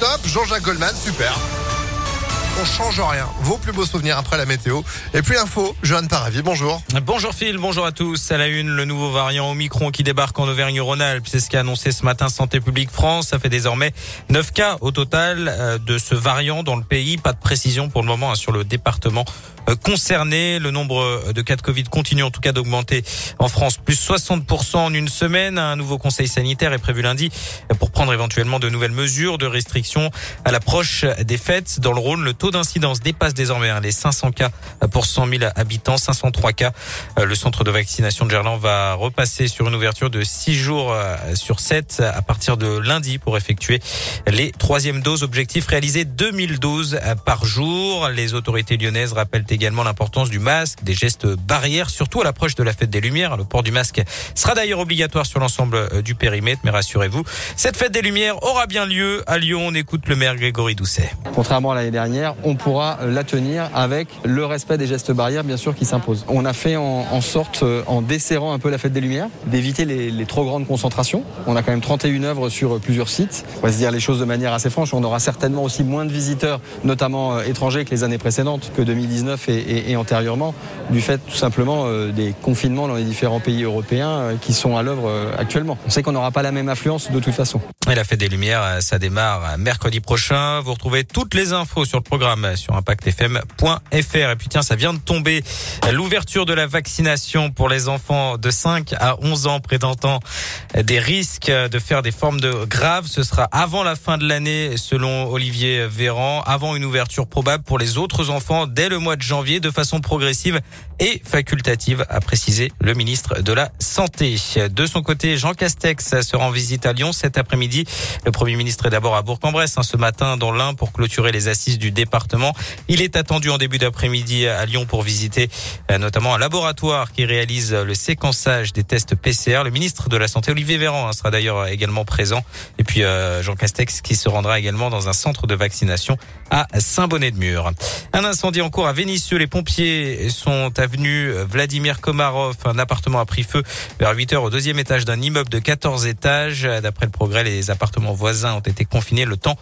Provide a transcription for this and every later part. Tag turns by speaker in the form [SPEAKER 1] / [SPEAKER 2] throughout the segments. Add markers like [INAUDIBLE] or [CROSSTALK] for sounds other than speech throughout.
[SPEAKER 1] top. Jean-Jacques Goldman, super. On change rien. Vos plus beaux souvenirs après la météo. Et puis l'info, Johan Paravi, bonjour.
[SPEAKER 2] Bonjour Phil, bonjour à tous. À la une, le nouveau variant Omicron qui débarque en Auvergne-Rhône-Alpes. C'est ce qu'a annoncé ce matin Santé publique France. Ça fait désormais 9 cas au total euh, de ce variant dans le pays. Pas de précision pour le moment hein, sur le département euh, concerné. Le nombre de cas de Covid continue en tout cas d'augmenter en France. Plus 60% en une semaine. Un nouveau conseil sanitaire est prévu lundi pour prendre éventuellement de nouvelles mesures de restriction à l'approche des fêtes. Dans le Rhône, le taux d'incidence dépasse désormais hein, les 500 cas pour 100 000 habitants, 503 cas. Euh, le centre de vaccination de Gerland va repasser sur une ouverture de 6 jours euh, sur 7 à partir de lundi pour effectuer les troisièmes doses. Objectif réaliser 2000 doses par jour. Les autorités lyonnaises rappellent également l'importance du masque, des gestes barrières, surtout à l'approche de la fête des Lumières. Le port du masque sera d'ailleurs obligatoire sur l'ensemble euh, du périmètre, mais rassurez-vous, cette fête des Lumières aura bien lieu à Lyon. On écoute le maire Grégory Doucet.
[SPEAKER 3] Contrairement à l'année dernière, on pourra la tenir avec le respect des gestes barrières, bien sûr, qui s'imposent. On a fait en, sorte, euh, en desserrant un peu la fête des Lumières, d'éviter les, trop grandes concentrations. On a quand même 31 œuvres sur plusieurs sites. On va se dire les choses de manière assez franche. On aura certainement aussi moins de visiteurs, notamment euh, étrangers, que les années précédentes, que 2019 et, antérieurement, du fait tout simplement euh, des confinements dans les différents pays européens qui sont à l'œuvre actuellement. On sait qu'on n'aura pas la même affluence de toute façon.
[SPEAKER 2] La fête des Lumières, ça démarre mercredi prochain. Vous retrouvez toutes les infos sur le programme sur impactfm.fr. Et puis tiens, ça vient de tomber l'ouverture de la vaccination pour les enfants de 5 à 11 ans présentant des risques de faire des formes de graves. Ce sera avant la fin de l'année, selon Olivier Véran, avant une ouverture probable pour les autres enfants dès le mois de janvier, de façon progressive et facultative, a précisé le ministre de la Santé. De son côté, Jean Castex sera en visite à Lyon cet après-midi. Le Premier ministre est d'abord à Bourg-en-Bresse hein, ce matin dans l'Ain pour clôturer les assises du département il est attendu en début d'après-midi à Lyon pour visiter euh, notamment un laboratoire qui réalise le séquençage des tests PCR. Le ministre de la Santé, Olivier Véran, hein, sera d'ailleurs également présent. Et puis euh, Jean Castex qui se rendra également dans un centre de vaccination à Saint-Bonnet-de-Mur. Un incendie en cours à Vénissieux. Les pompiers sont avenue Vladimir Komarov. Un appartement a pris feu vers 8 heures au deuxième étage d'un immeuble de 14 étages. D'après le progrès, les appartements voisins ont été confinés le temps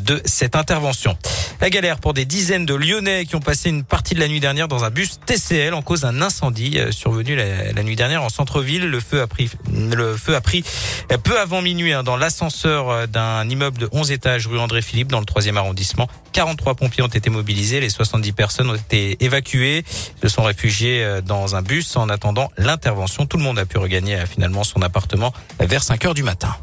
[SPEAKER 2] de cette intervention. La galère pour des dizaines de Lyonnais qui ont passé une partie de la nuit dernière dans un bus TCL en cause d'un incendie euh, survenu la, nuit dernière en centre-ville. Le feu a pris, le feu a pris euh, peu avant minuit hein, dans l'ascenseur d'un immeuble de 11 étages rue André Philippe dans le 3e arrondissement. 43 pompiers ont été mobilisés, les 70 personnes ont été évacuées, se sont réfugiés dans un bus en attendant l'intervention. Tout le monde a pu regagner finalement son appartement vers 5 heures du matin.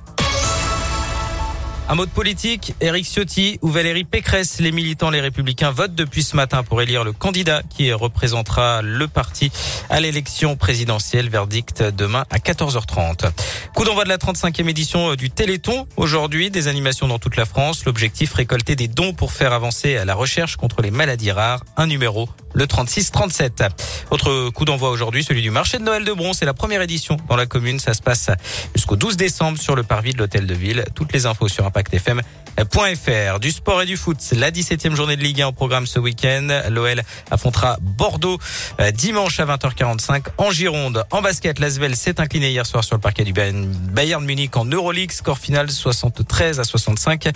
[SPEAKER 2] Un mot de politique, Éric Ciotti ou Valérie Pécresse, les militants, les républicains votent depuis ce matin pour élire le candidat qui représentera le parti à l'élection présidentielle. Verdict demain à 14h30. Coup d'envoi de la 35e édition du Téléthon. Aujourd'hui, des animations dans toute la France. L'objectif, récolter des dons pour faire avancer la recherche contre les maladies rares. Un numéro le 36-37. Autre coup d'envoi aujourd'hui, celui du marché de Noël de Bron. C'est la première édition dans la commune. Ça se passe jusqu'au 12 décembre sur le parvis de l'hôtel de ville. Toutes les infos sur impactfm.fr. Du sport et du foot. La 17e journée de Ligue 1 au programme ce week-end. L'OL affrontera Bordeaux euh, dimanche à 20h45 en Gironde. En basket, l'Asvel s'est incliné hier soir sur le parquet du Bayern Munich en Euroleague. Score final 73 à 65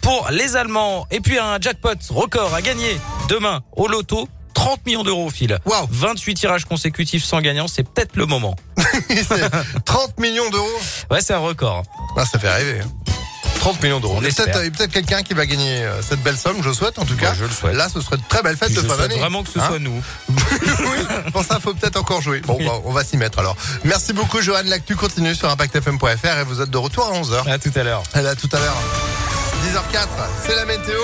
[SPEAKER 2] pour les Allemands. Et puis un jackpot record à gagner demain au loto. 30 millions d'euros au fil.
[SPEAKER 1] Wow.
[SPEAKER 2] 28 tirages consécutifs sans gagnant, c'est peut-être le moment. [LAUGHS]
[SPEAKER 1] 30 millions d'euros
[SPEAKER 2] Ouais, c'est un record.
[SPEAKER 1] Ah, ça fait rêver. 30 hein. millions d'euros. Il y a peut-être quelqu'un qui va gagner euh, cette belle somme, je souhaite en tout cas.
[SPEAKER 2] je le souhaite.
[SPEAKER 1] Là, ce serait de très belle fête de fin d'année.
[SPEAKER 2] vraiment que ce hein soit nous. [LAUGHS]
[SPEAKER 1] oui, pour ça, faut peut-être encore jouer. Bon, bah, on va s'y mettre alors. Merci beaucoup, Johan. L'actu continue sur ImpactFM.fr et vous êtes de retour à 11h.
[SPEAKER 2] À tout à l'heure.
[SPEAKER 1] À tout à l'heure. 10h04, c'est la météo.